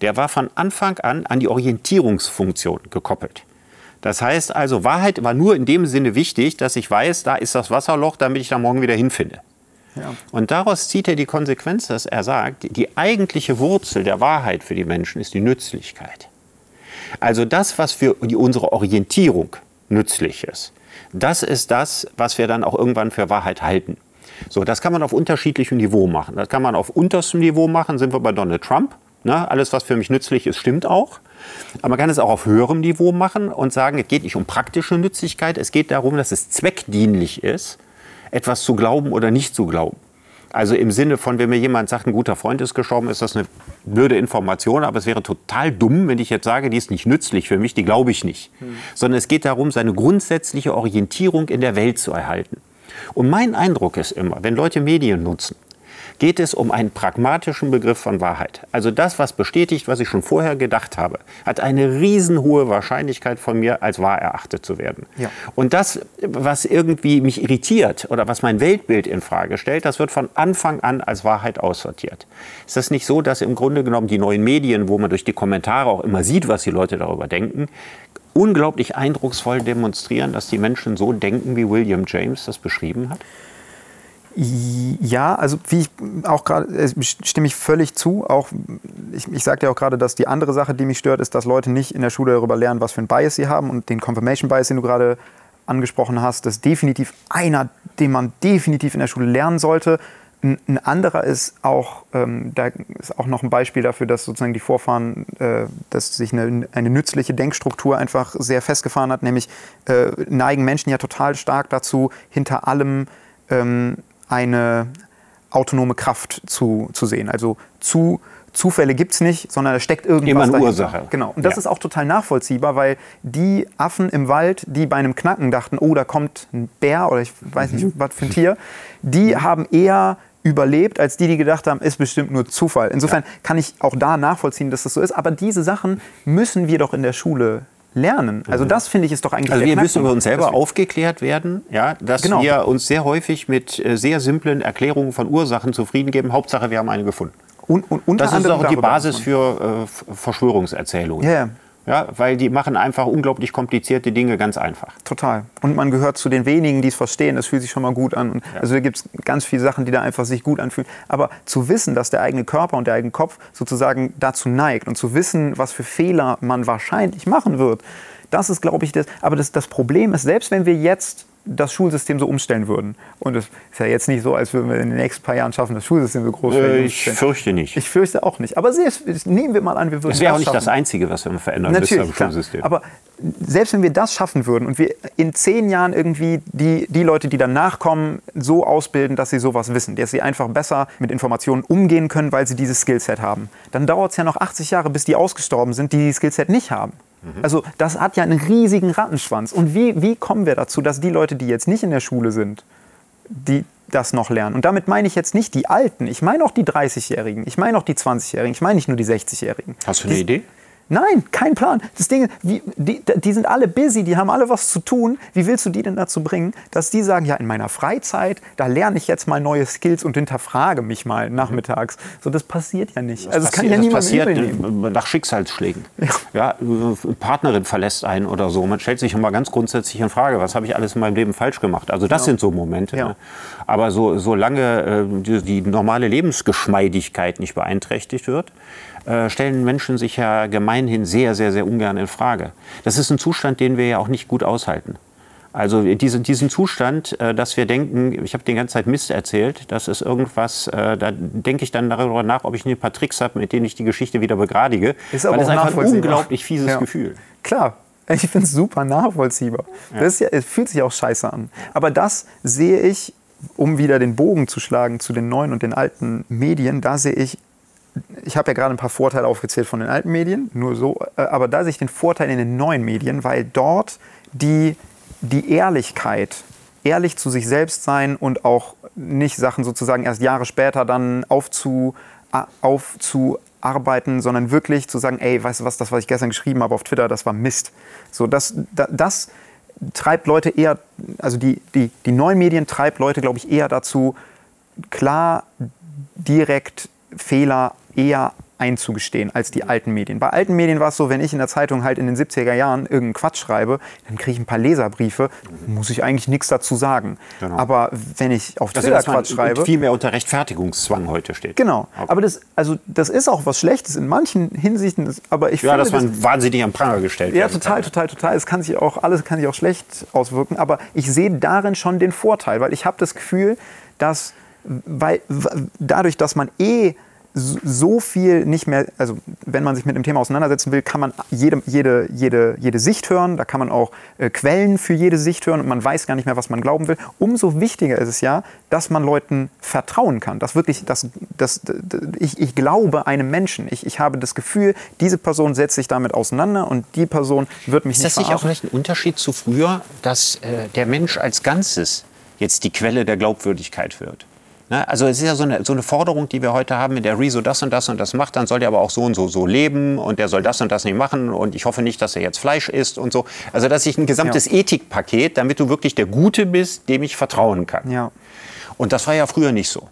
der war von Anfang an an die Orientierungsfunktion gekoppelt. Das heißt also, Wahrheit war nur in dem Sinne wichtig, dass ich weiß, da ist das Wasserloch, damit ich da morgen wieder hinfinde. Und daraus zieht er die Konsequenz, dass er sagt, die eigentliche Wurzel der Wahrheit für die Menschen ist die Nützlichkeit. Also das, was für unsere Orientierung nützlich ist, das ist das, was wir dann auch irgendwann für Wahrheit halten. So, das kann man auf unterschiedlichem Niveau machen. Das kann man auf unterstem Niveau machen, sind wir bei Donald Trump. Ne? Alles, was für mich nützlich ist, stimmt auch. Aber man kann es auch auf höherem Niveau machen und sagen, es geht nicht um praktische Nützlichkeit, es geht darum, dass es zweckdienlich ist, etwas zu glauben oder nicht zu glauben. Also im Sinne von, wenn mir jemand sagt, ein guter Freund ist gestorben, ist das eine blöde Information, aber es wäre total dumm, wenn ich jetzt sage, die ist nicht nützlich für mich, die glaube ich nicht. Sondern es geht darum, seine grundsätzliche Orientierung in der Welt zu erhalten. Und mein Eindruck ist immer, wenn Leute Medien nutzen, geht es um einen pragmatischen Begriff von Wahrheit. Also das, was bestätigt, was ich schon vorher gedacht habe, hat eine riesenhohe Wahrscheinlichkeit von mir als wahr erachtet zu werden. Ja. Und das, was irgendwie mich irritiert oder was mein Weltbild in Frage stellt, das wird von Anfang an als Wahrheit aussortiert. Ist das nicht so, dass im Grunde genommen die neuen Medien, wo man durch die Kommentare auch immer sieht, was die Leute darüber denken, unglaublich eindrucksvoll demonstrieren, dass die Menschen so denken, wie William James das beschrieben hat? Ja, also wie ich auch gerade, äh, stimme ich völlig zu. Auch ich, ich sagte ja auch gerade, dass die andere Sache, die mich stört, ist, dass Leute nicht in der Schule darüber lernen, was für ein Bias sie haben. Und den Confirmation Bias, den du gerade angesprochen hast, ist definitiv einer, den man definitiv in der Schule lernen sollte. Ein, ein anderer ist auch, ähm, da ist auch noch ein Beispiel dafür, dass sozusagen die Vorfahren, äh, dass sich eine, eine nützliche Denkstruktur einfach sehr festgefahren hat. Nämlich äh, neigen Menschen ja total stark dazu, hinter allem ähm, eine autonome Kraft zu, zu sehen. Also zu, Zufälle gibt es nicht, sondern da steckt irgendwas Immer eine dahinter. Ursache. Genau. Und das Ja. ist auch total nachvollziehbar, weil die Affen im Wald, die bei einem Knacken dachten, oh, da kommt ein Bär oder ich weiß Mhm. nicht, was für ein Tier, die haben eher überlebt, als die, die gedacht haben, ist bestimmt nur Zufall. Insofern kann ich auch da nachvollziehen, dass das so ist. Aber diese Sachen müssen wir doch in der Schule lernen. Also das finde ich ist doch eigentlich Also wir müssen über uns selber aufgeklärt werden, ja, dass Genau. wir uns sehr häufig mit äh, sehr simplen Erklärungen von Ursachen zufrieden geben. Hauptsache, wir haben eine gefunden. Und, und Das ist auch die Basis für äh, Verschwörungserzählungen. Ja, ja. Ja, weil die machen einfach unglaublich komplizierte Dinge ganz einfach. Total. Und man gehört zu den wenigen, die es verstehen. Das fühlt sich schon mal gut an. Und Also da gibt es ganz viele Sachen, die da einfach sich gut anfühlen. Aber zu wissen, dass der eigene Körper und der eigene Kopf sozusagen dazu neigt und zu wissen, was für Fehler man wahrscheinlich machen wird, das ist, glaube ich, das. Aber das, das Problem ist, selbst wenn wir jetzt das Schulsystem so umstellen würden, und es ist ja jetzt nicht so, als würden wir in den nächsten paar Jahren schaffen, das Schulsystem so groß Äh, ich umzustellen. fürchte nicht. Ich fürchte auch nicht. Aber selbst, nehmen wir mal an, wir würden Das wäre auch nicht das schaffen. Einzige, was wir verändern müssen Natürlich, am klar. Schulsystem. Aber selbst wenn wir das schaffen würden und wir in zehn Jahren irgendwie die, die Leute, die danach kommen, so ausbilden, dass sie sowas wissen, dass sie einfach besser mit Informationen umgehen können, weil sie dieses Skillset haben, dann dauert es ja noch 80 Jahre, bis die ausgestorben sind, die dieses Skillset nicht haben. Mhm. Also das hat ja einen riesigen Rattenschwanz. Und wie, wie kommen wir dazu, dass die Leute, die jetzt nicht in der Schule sind, die das noch lernen. Und damit meine ich jetzt nicht die Alten, ich meine auch die 30-Jährigen, ich meine auch die 20-Jährigen, ich meine nicht nur die 60-Jährigen. Hast du eine Die- Idee? Nein, kein Plan. Das Ding, wie, die, die sind alle busy, die haben alle was zu tun. Wie willst du die denn dazu bringen, dass die sagen, ja, in meiner Freizeit, da lerne ich jetzt mal neue Skills und hinterfrage mich mal nachmittags. So, das passiert ja nicht. also das kann ja das niemand passiert nehmen. äh, nach Schicksalsschlägen. Ja. äh, Partnerin verlässt einen oder so. Man stellt sich immer ganz grundsätzlich in Frage, was habe ich alles in meinem Leben falsch gemacht? Also das sind so Momente. Ja. Ne? Aber so, solange äh, die, die normale Lebensgeschmeidigkeit nicht beeinträchtigt wird, stellen Menschen sich ja gemeinhin sehr, sehr, sehr ungern in Frage. Das ist ein Zustand, den wir ja auch nicht gut aushalten. Also diesen, diesen Zustand, äh, dass wir denken, ich habe die ganze Zeit Mist erzählt, das ist irgendwas, äh, da denke ich dann darüber nach, ob ich ein paar Tricks habe, mit denen ich die Geschichte wieder begradige. Ist weil aber das auch einfach ein unglaublich fieses Ja. Gefühl. Klar, ich finde es super nachvollziehbar. Das ist ja, es fühlt sich auch scheiße an. Aber das sehe ich, um wieder den Bogen zu schlagen zu den neuen und den alten Medien, da sehe ich, ich habe ja gerade ein paar Vorteile aufgezählt von den alten Medien, nur so, äh, aber da sehe ich den Vorteil in den neuen Medien, weil dort die, die Ehrlichkeit, ehrlich zu sich selbst sein und auch nicht Sachen sozusagen erst Jahre später dann aufzu, aufzuarbeiten, sondern wirklich zu sagen, ey, weißt du was, das, was ich gestern geschrieben habe auf Twitter, das war Mist. So, das, da- das treibt Leute eher, also die, die, die neuen Medien treibt Leute, glaube ich, eher dazu, klar, direkt Fehler eher einzugestehen als die alten Medien. Bei alten Medien war es so, wenn ich in der Zeitung halt in den 70er Jahren irgendeinen Quatsch schreibe, dann kriege ich ein paar Leserbriefe, muss ich eigentlich nichts dazu sagen. Genau. Aber wenn ich auf Dass Twitter Quatsch schreibe, viel mehr unter Rechtfertigungszwang heute steht. genau. Okay. Aber das, also das ist auch was Schlechtes in manchen Hinsichten, das- aber ich ja, finde, dass man wahnsinnig am Pranger gestellt ja, werden total, total, total. Es kann sich auch, alles kann sich auch schlecht auswirken, aber ich sehe darin schon den Vorteil, weil ich habe das Gefühl, dass weil, dadurch, dass man eh so- viel nicht mehr, also wenn man sich mit dem Thema auseinandersetzen will, kann man jede, jede, jede, jede Sicht hören, da kann man auch äh, Quellen für jede Sicht hören und man weiß gar nicht mehr, was man glauben will. Umso wichtiger ist es ja, dass man Leuten vertrauen kann, dass wirklich, dass, dass, ich, ich glaube einem Menschen, ich, ich habe das Gefühl, diese Person setzt sich damit auseinander und die Person wird mich Ist nicht das nicht auch verarschen. vielleicht ein Unterschied zu früher, dass äh, der Mensch als Ganzes jetzt die Quelle der Glaubwürdigkeit wird. Ne? Also es ist ja so eine, so eine Forderung, die wir heute haben, in der Rezo das und das und das macht, dann soll der aber auch so und so so leben und der soll das und das nicht machen und ich hoffe nicht, dass er jetzt Fleisch isst und so. Also dass ich ein gesamtes Ja. Ethikpaket, damit du wirklich der Gute bist, dem ich vertrauen kann. Ja. Und das war ja früher nicht so.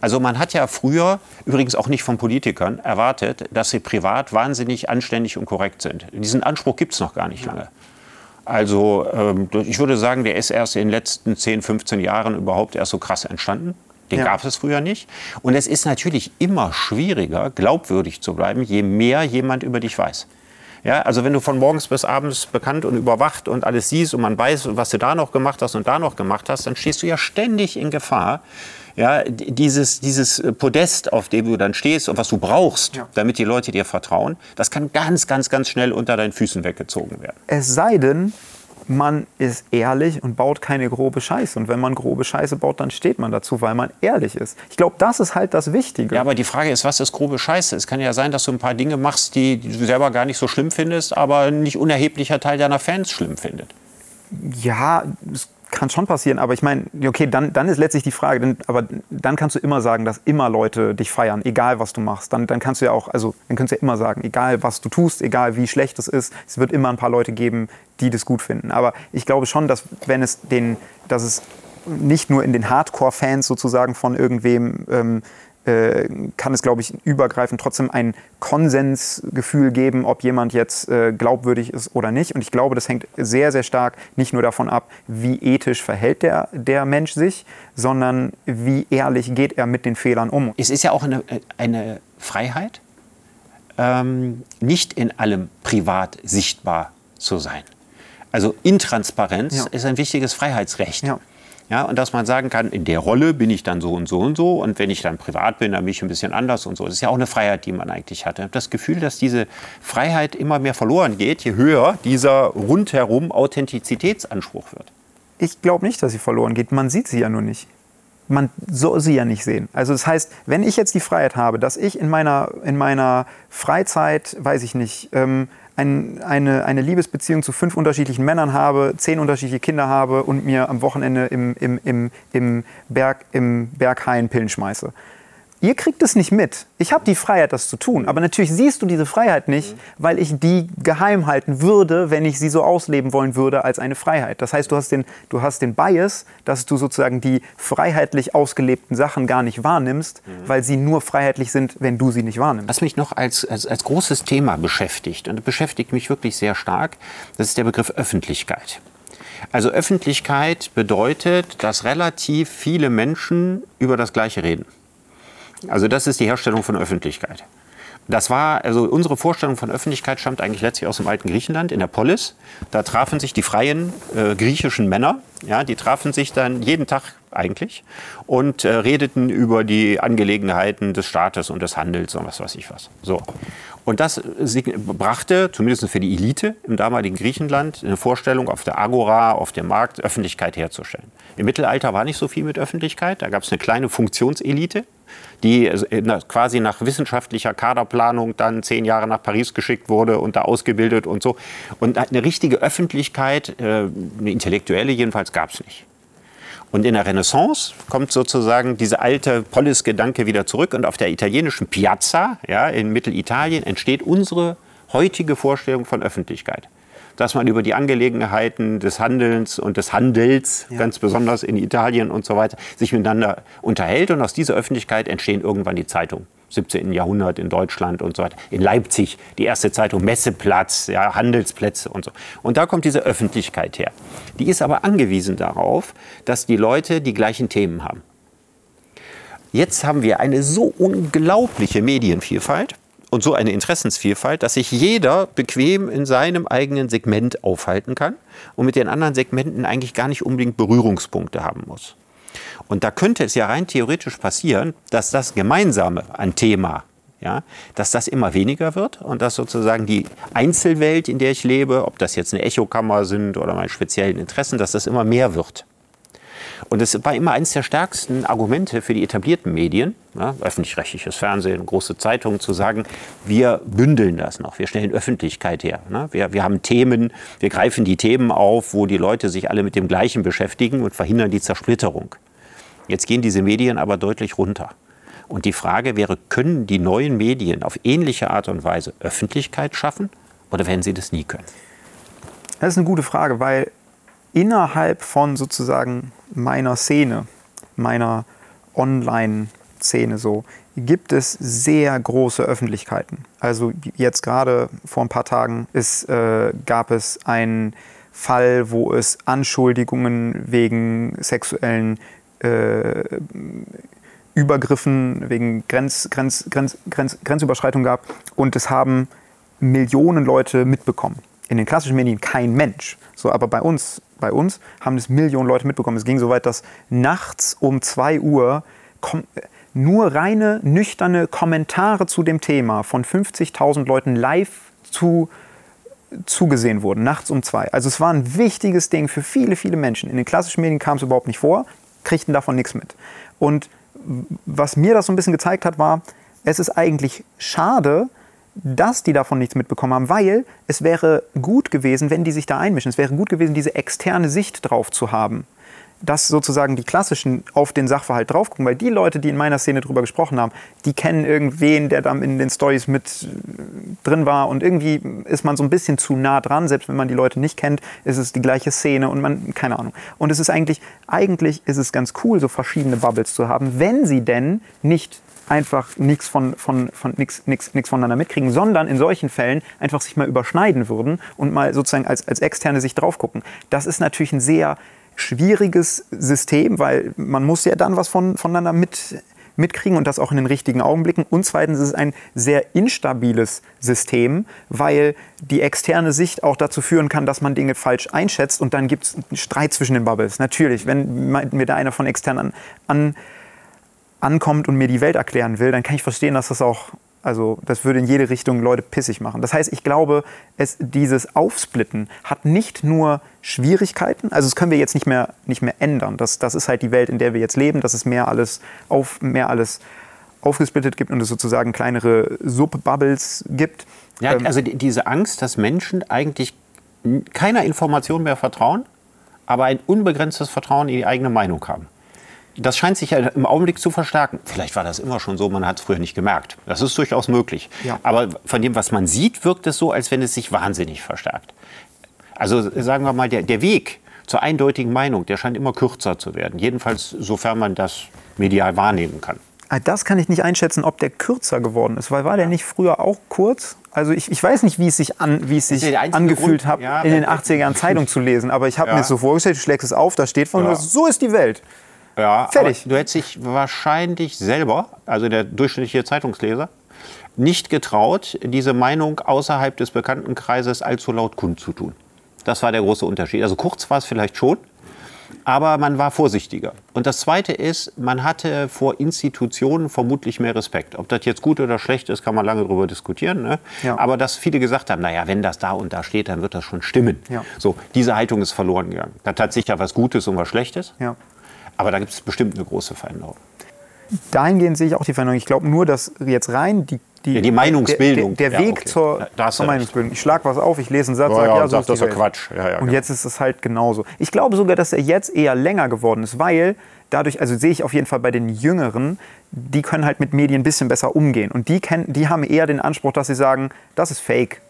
Also man hat ja früher, übrigens auch nicht von Politikern, erwartet, dass sie privat wahnsinnig anständig und korrekt sind. Diesen Anspruch gibt es noch gar nicht lange. Also ähm, ich würde sagen, der ist erst in den letzten 10, 15 Jahren überhaupt erst so krass entstanden. Den Ja. gab es früher nicht. Und es ist natürlich immer schwieriger, glaubwürdig zu bleiben, je mehr jemand über dich weiß. Ja, also wenn du von morgens bis abends bekannt und überwacht und alles siehst und man weiß, was du da noch gemacht hast und da noch gemacht hast, dann stehst du ja ständig in Gefahr, ja, dieses, dieses Podest, auf dem du dann stehst und was du brauchst, Ja. damit die Leute dir vertrauen, das kann ganz, ganz, ganz schnell unter deinen Füßen weggezogen werden. Es sei denn, man ist ehrlich und baut keine grobe Scheiße. Und wenn man grobe Scheiße baut, dann steht man dazu, weil man ehrlich ist. Ich glaube, das ist halt das Wichtige. Ja, aber die Frage ist, was ist grobe Scheiße? Es kann ja sein, dass du ein paar Dinge machst, die, du selber gar nicht so schlimm findest, aber ein nicht unerheblicher Teil deiner Fans schlimm findet. Ja, es kann schon passieren, aber ich meine, okay, dann, dann ist letztlich die Frage, denn, aber dann kannst du immer sagen, dass immer Leute dich feiern, egal was du machst. Dann, dann kannst du ja auch, also dann kannst du ja immer sagen, egal was du tust, egal wie schlecht es ist, es wird immer ein paar Leute geben, die das gut finden. Aber ich glaube schon, dass wenn es den, dass es nicht nur in den Hardcore-Fans sozusagen von irgendwem ähm, äh, kann es, glaube ich, übergreifend trotzdem ein Konsensgefühl geben, ob jemand jetzt äh, glaubwürdig ist oder nicht. Und ich glaube, das hängt sehr, sehr stark nicht nur davon ab, wie ethisch verhält der, der Mensch sich, sondern wie ehrlich geht er mit den Fehlern um. Es ist ja auch eine, eine Freiheit, ähm, nicht in allem privat sichtbar zu sein. Also Intransparenz Ja. ist ein wichtiges Freiheitsrecht. Ja. Ja, und dass man sagen kann, in der Rolle bin ich dann so und so und so und wenn ich dann privat bin, dann bin ich ein bisschen anders und so. Das ist ja auch eine Freiheit, die man eigentlich hat. Ich habe das Gefühl, dass diese Freiheit immer mehr verloren geht, je höher dieser rundherum Authentizitätsanspruch wird. Ich glaube nicht, dass sie verloren geht. Man sieht sie ja nur nicht. Man soll sie ja nicht sehen. Also das heißt, wenn ich jetzt die Freiheit habe, dass ich in meiner, in meiner Freizeit, weiß ich nicht, ähm, ein, eine, eine Liebesbeziehung zu fünf unterschiedlichen Männern habe, zehn unterschiedliche Kinder habe und mir am Wochenende im, im, im, im, Berg, im Berghain Pillen schmeiße. Ihr kriegt es nicht mit. Ich habe die Freiheit, das zu tun. Aber natürlich siehst du diese Freiheit nicht, weil ich die geheim halten würde, wenn ich sie so ausleben wollen würde als eine Freiheit. Das heißt, du hast den, du hast den Bias, dass du sozusagen die freiheitlich ausgelebten Sachen gar nicht wahrnimmst, weil sie nur freiheitlich sind, wenn du sie nicht wahrnimmst. Was mich noch als, als, als großes Thema beschäftigt, und das beschäftigt mich wirklich sehr stark, das ist der Begriff Öffentlichkeit. Also Öffentlichkeit bedeutet, dass relativ viele Menschen über das Gleiche reden. Also das ist die Herstellung von Öffentlichkeit. Das war, also unsere Vorstellung von Öffentlichkeit stammt eigentlich letztlich aus dem alten Griechenland, in der Polis. Da trafen sich die freien äh, griechischen Männer, ja, die trafen sich dann jeden Tag eigentlich und äh, redeten über die Angelegenheiten des Staates und des Handels und was weiß ich was. So. Und das sig- brachte, zumindest für die Elite im damaligen Griechenland, eine Vorstellung auf der Agora, auf dem Markt, Öffentlichkeit herzustellen. Im Mittelalter war nicht so viel mit Öffentlichkeit. Da gab es eine kleine Funktionselite, die äh, quasi nach wissenschaftlicher Kaderplanung dann zehn Jahre nach Paris geschickt wurde und da ausgebildet und so. Und eine richtige Öffentlichkeit, äh, eine intellektuelle jedenfalls, gab es nicht. Und in der Renaissance kommt sozusagen dieser alte Polis-Gedanke wieder zurück und auf der italienischen Piazza, ja, in Mittelitalien, entsteht unsere heutige Vorstellung von Öffentlichkeit. Dass man über die Angelegenheiten des Handelns und des Handels, ganz besonders in Italien und so weiter, sich miteinander unterhält und aus dieser Öffentlichkeit entstehen irgendwann die Zeitungen. 17. Jahrhundert in Deutschland und so weiter. In Leipzig die erste Zeitung Messeplatz, ja, Handelsplätze und so. Und da kommt diese Öffentlichkeit her. Die ist aber angewiesen darauf, dass die Leute die gleichen Themen haben. Jetzt haben wir eine so unglaubliche Medienvielfalt und so eine Interessensvielfalt, dass sich jeder bequem in seinem eigenen Segment aufhalten kann und mit den anderen Segmenten eigentlich gar nicht unbedingt Berührungspunkte haben muss. Und da könnte es ja rein theoretisch passieren, dass das Gemeinsame an Thema, ja, dass das immer weniger wird und dass sozusagen die Einzelwelt, in der ich lebe, ob das jetzt eine Echokammer sind oder meine speziellen Interessen, dass das immer mehr wird. Und es war immer eines der stärksten Argumente für die etablierten Medien, ja, öffentlich-rechtliches Fernsehen, große Zeitungen, zu sagen, wir bündeln das noch, wir stellen Öffentlichkeit her. Ne? Wir, wir haben Themen, wir greifen die Themen auf, wo die Leute sich alle mit dem Gleichen beschäftigen und verhindern die Zersplitterung. Jetzt gehen diese Medien aber deutlich runter. Und die Frage wäre, können die neuen Medien auf ähnliche Art und Weise Öffentlichkeit schaffen oder werden sie das nie können? Das ist eine gute Frage, weil innerhalb von sozusagen meiner Szene, meiner Online-Szene so, gibt es sehr große Öffentlichkeiten. Also jetzt gerade vor ein paar Tagen ist, äh, gab es einen Fall, wo es Anschuldigungen wegen sexuellen äh, Übergriffen, wegen Grenz, Grenz, Grenz, Grenz, Grenzüberschreitung gab und es haben Millionen Leute mitbekommen. In den klassischen Medien kein Mensch. So, aber bei uns, bei uns haben es Millionen Leute mitbekommen. Es ging so weit, dass nachts um 2 Uhr nur reine, nüchterne Kommentare zu dem Thema von 50.000 Leuten live zu, zugesehen wurden, nachts um zwei. Also es war ein wichtiges Ding für viele, viele Menschen. In den klassischen Medien kam es überhaupt nicht vor, kriegten davon nichts mit. Und was mir das so ein bisschen gezeigt hat, war, es ist eigentlich schade, dass die davon nichts mitbekommen haben, weil es wäre gut gewesen, wenn die sich da einmischen. Es wäre gut gewesen, diese externe Sicht drauf zu haben. Dass sozusagen die Klassischen auf den Sachverhalt drauf gucken, weil die Leute, die in meiner Szene drüber gesprochen haben, die kennen irgendwen, der dann in den Stories mit drin war und irgendwie ist man so ein bisschen zu nah dran, selbst wenn man die Leute nicht kennt, ist es die gleiche Szene und man, keine Ahnung. Und es ist eigentlich, eigentlich ist es ganz cool, so verschiedene Bubbles zu haben, wenn sie denn nicht einfach nichts von, von, von, nix, nix, nix voneinander mitkriegen, sondern in solchen Fällen einfach sich mal überschneiden würden und mal sozusagen als, als Externe sich drauf gucken. Das ist natürlich ein sehr schwieriges System, weil man muss ja dann was von, voneinander mit, mitkriegen und das auch in den richtigen Augenblicken. Und zweitens ist es ein sehr instabiles System, weil die externe Sicht auch dazu führen kann, dass man Dinge falsch einschätzt und dann gibt es einen Streit zwischen den Bubbles. Natürlich, wenn mir da einer von extern an, an ankommt und mir die Welt erklären will, dann kann ich verstehen, dass das auch, also das würde in jede Richtung Leute pissig machen. Das heißt, ich glaube, es, dieses Aufsplitten hat nicht nur Schwierigkeiten, also das können wir jetzt nicht mehr, nicht mehr ändern. Das, das ist halt die Welt, in der wir jetzt leben, dass es mehr alles, auf, mehr alles aufgesplittet gibt und es sozusagen kleinere Subbubbles gibt. Ja, ähm, also diese Angst, dass Menschen eigentlich keiner Information mehr vertrauen, aber ein unbegrenztes Vertrauen in die eigene Meinung haben das scheint sich ja im Augenblick zu verstärken. Vielleicht war das immer schon so, man hat es früher nicht gemerkt. Das ist durchaus möglich. Ja. Aber von dem, was man sieht, wirkt es so, als wenn es sich wahnsinnig verstärkt. Also sagen wir mal, der, der Weg zur eindeutigen Meinung, der scheint immer kürzer zu werden. Jedenfalls, sofern man das medial wahrnehmen kann. Ah, das kann ich nicht einschätzen, ob der kürzer geworden ist, weil war der nicht früher auch kurz? Also ich, ich weiß nicht, wie es sich, an, wie es sich angefühlt hat, ja, in den 80er Jahren Zeitung zu lesen, aber ich habe ja. mir so vorgestellt, du schlägst es auf, da steht von, ja. so ist die Welt. Ja, Fertig. du hättest dich wahrscheinlich selber, also der durchschnittliche Zeitungsleser, nicht getraut, diese Meinung außerhalb des Bekanntenkreises allzu laut kundzutun. Das war der große Unterschied. Also kurz war es vielleicht schon, aber man war vorsichtiger. Und das Zweite ist, man hatte vor Institutionen vermutlich mehr Respekt. Ob das jetzt gut oder schlecht ist, kann man lange darüber diskutieren. Ne? Ja. Aber dass viele gesagt haben, naja, wenn das da und da steht, dann wird das schon stimmen. Ja. So, diese Haltung ist verloren gegangen. Das hat sicher was Gutes und was Schlechtes. Ja. Aber da gibt es bestimmt eine große Veränderung. Dahingehend sehe ich auch die Veränderung. Ich glaube nur, dass jetzt rein die, die, ja, die Meinungsbildung. Der, der, der Weg okay. zur, zur Meinungsbildung. Ich schlage was auf, ich lese einen Satz, ja, sage, ja, so ist das ist Quatsch. Ja, und genau. jetzt ist es halt genauso. Ich glaube sogar, dass er jetzt eher länger geworden ist, weil dadurch, also sehe ich auf jeden Fall bei den Jüngeren, die können halt mit Medien ein bisschen besser umgehen. Und die, kennen, die haben eher den Anspruch, dass sie sagen, das ist fake.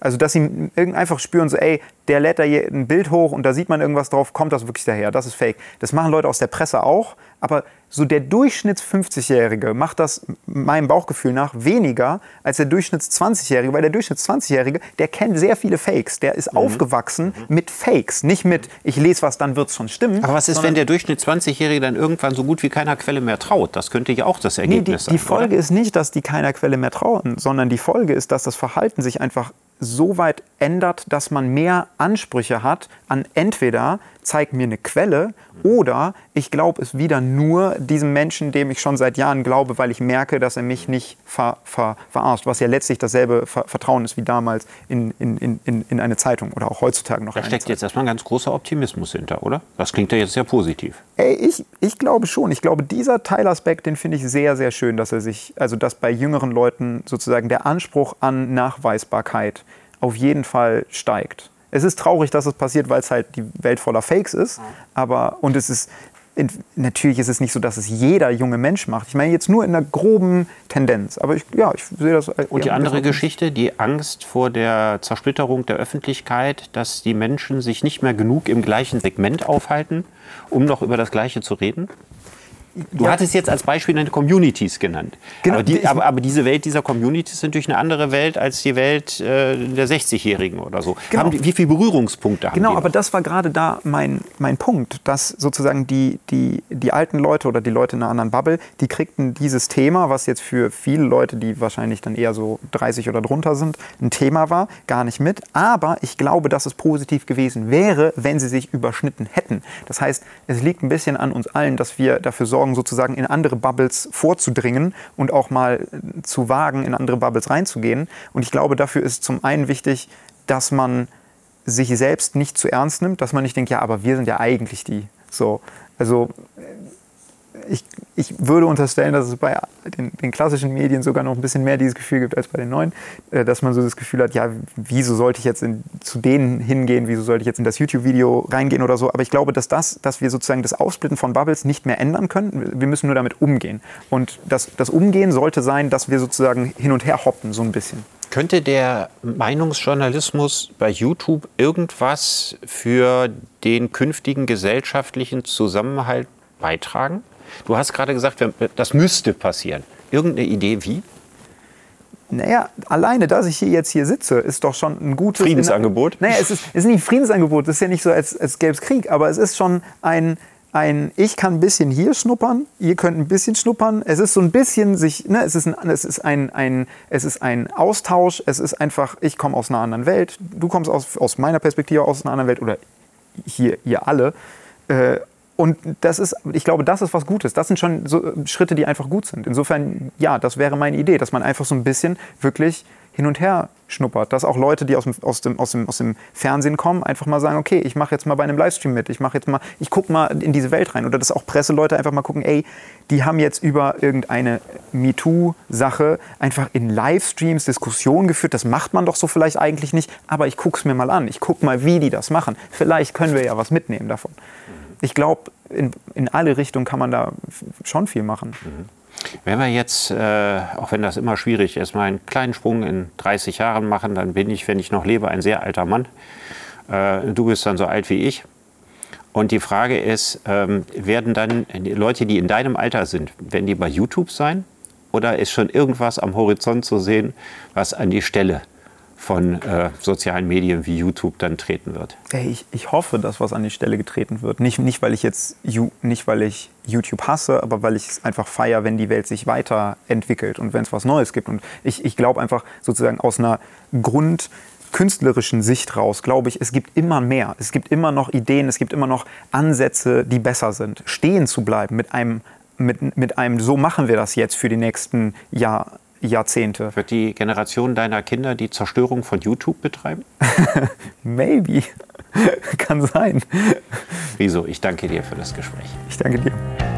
Also, dass sie einfach spüren, so, ey, der lädt da hier ein Bild hoch und da sieht man irgendwas drauf, kommt das wirklich daher? Das ist fake. Das machen Leute aus der Presse auch, aber so der Durchschnitts 50-Jährige macht das meinem Bauchgefühl nach weniger als der Durchschnitts 20-Jährige, weil der Durchschnitts 20-Jährige, der kennt sehr viele Fakes. Der ist mhm. aufgewachsen mhm. mit Fakes, nicht mit ich lese was, dann wird es schon stimmen. Aber was ist, wenn der Durchschnitts 20-Jährige dann irgendwann so gut wie keiner Quelle mehr traut? Das könnte ja auch das Ergebnis nee, die, sein. Die Folge oder? ist nicht, dass die keiner Quelle mehr trauen, sondern die Folge ist, dass das Verhalten sich einfach so weit ändert, dass man mehr Ansprüche hat an entweder zeig mir eine Quelle oder ich glaube es wieder nur diesem Menschen, dem ich schon seit Jahren glaube, weil ich merke, dass er mich nicht ver, ver, verarscht. Was ja letztlich dasselbe ver Vertrauen ist wie damals in, in, in, in eine Zeitung oder auch heutzutage noch. Da steckt Zeitung. jetzt erstmal ein ganz großer Optimismus hinter, oder? Das klingt ja jetzt sehr positiv. Ey, ich, ich glaube schon. Ich glaube, dieser Teilaspekt, den finde ich sehr, sehr schön, dass er sich, also dass bei jüngeren Leuten sozusagen der Anspruch an Nachweisbarkeit auf jeden Fall steigt. Es ist traurig, dass es passiert, weil es halt die Welt voller Fakes ist. Aber, und es ist, natürlich ist es nicht so, dass es jeder junge Mensch macht. Ich meine jetzt nur in einer groben Tendenz. Aber ich, ja, ich sehe das. Und die andere Geschichte, die Angst vor der Zersplitterung der Öffentlichkeit, dass die Menschen sich nicht mehr genug im gleichen Segment aufhalten, um noch über das Gleiche zu reden? Du Ja. hattest jetzt als Beispiel deine Communities genannt. Genau, aber, die, aber, aber diese Welt dieser Communities ist natürlich eine andere Welt als die Welt äh, der 60-Jährigen oder so. Genau. Die, wie viele Berührungspunkte haben Genau, die? aber noch? das war gerade da mein, mein Punkt, dass sozusagen die, die, die alten Leute oder die Leute in einer anderen Bubble, die kriegten dieses Thema, was jetzt für viele Leute, die wahrscheinlich dann eher so 30 oder drunter sind, ein Thema war, gar nicht mit. Aber ich glaube, dass es positiv gewesen wäre, wenn sie sich überschnitten hätten. Das heißt, es liegt ein bisschen an uns allen, dass wir dafür sorgen, sozusagen in andere Bubbles vorzudringen und auch mal äh, zu wagen, in andere Bubbles reinzugehen. Und ich glaube, dafür ist zum einen wichtig, dass man sich selbst nicht zu ernst nimmt, dass man nicht denkt, ja, aber wir sind ja eigentlich die. So, also äh, ich, ich würde unterstellen, dass es bei den, den klassischen Medien sogar noch ein bisschen mehr dieses Gefühl gibt als bei den neuen, äh, dass man so das Gefühl hat, ja, wieso sollte ich jetzt in, zu denen hingehen, wieso sollte ich jetzt in das YouTube-Video reingehen oder so. Aber ich glaube, dass das, dass wir sozusagen das Aufsplitten von Bubbles nicht mehr ändern können. Wir müssen nur damit umgehen. Und das, das Umgehen sollte sein, dass wir sozusagen hin und her hoppen, so ein bisschen. Könnte der Meinungsjournalismus bei YouTube irgendwas für den künftigen gesellschaftlichen Zusammenhalt beitragen? Du hast gerade gesagt, das müsste passieren. Irgendeine Idee wie? Naja, alleine, dass ich hier jetzt hier sitze, ist doch schon ein gutes Friedensangebot? Naja, es ist, es ist nicht ein Friedensangebot, das ist ja nicht so, als, als gäbe es Krieg, aber es ist schon ein, ein, ich kann ein bisschen hier schnuppern, ihr könnt ein bisschen schnuppern. Es ist so ein bisschen sich, ne, es ist ein, es ist ein, ein, es ist ein Austausch, es ist einfach, ich komme aus einer anderen Welt, du kommst aus, aus meiner Perspektive aus einer anderen Welt oder hier, ihr alle. Äh, und das ist, ich glaube, das ist was Gutes. Das sind schon so Schritte, die einfach gut sind. Insofern, ja, das wäre meine Idee, dass man einfach so ein bisschen wirklich hin und her schnuppert. Dass auch Leute, die aus dem, aus dem, aus dem, aus dem Fernsehen kommen, einfach mal sagen, okay, ich mache jetzt mal bei einem Livestream mit, ich mache jetzt mal, ich gucke mal in diese Welt rein. Oder dass auch Presseleute einfach mal gucken, ey, die haben jetzt über irgendeine MeToo-Sache einfach in Livestreams Diskussionen geführt. Das macht man doch so vielleicht eigentlich nicht, aber ich gucke es mir mal an. Ich gucke mal, wie die das machen. Vielleicht können wir ja was mitnehmen davon. Ich glaube, in, in alle Richtungen kann man da schon viel machen. Wenn wir jetzt, äh, auch wenn das immer schwierig ist, mal einen kleinen Sprung in 30 Jahren machen, dann bin ich, wenn ich noch lebe, ein sehr alter Mann. Äh, du bist dann so alt wie ich. Und die Frage ist, ähm, werden dann die Leute, die in deinem Alter sind, werden die bei YouTube sein? Oder ist schon irgendwas am Horizont zu sehen, was an die Stelle von äh, sozialen Medien wie YouTube dann treten wird? Ey, ich, ich hoffe, dass was an die Stelle getreten wird. Nicht, nicht, weil ich jetzt nicht, weil ich YouTube hasse, aber weil ich es einfach feiere, wenn die Welt sich weiterentwickelt und wenn es was Neues gibt. Und ich, ich glaube einfach sozusagen aus einer Grund künstlerischen Sicht raus, glaube ich, es gibt immer mehr. Es gibt immer noch Ideen, es gibt immer noch Ansätze, die besser sind. Stehen zu bleiben mit einem, mit, mit einem so machen wir das jetzt für die nächsten Jahr, Jahrzehnte. Wird die Generation deiner Kinder die Zerstörung von YouTube betreiben? *laughs* Maybe. *laughs* Kann sein. Wieso? Ich danke dir für das Gespräch. Ich danke dir.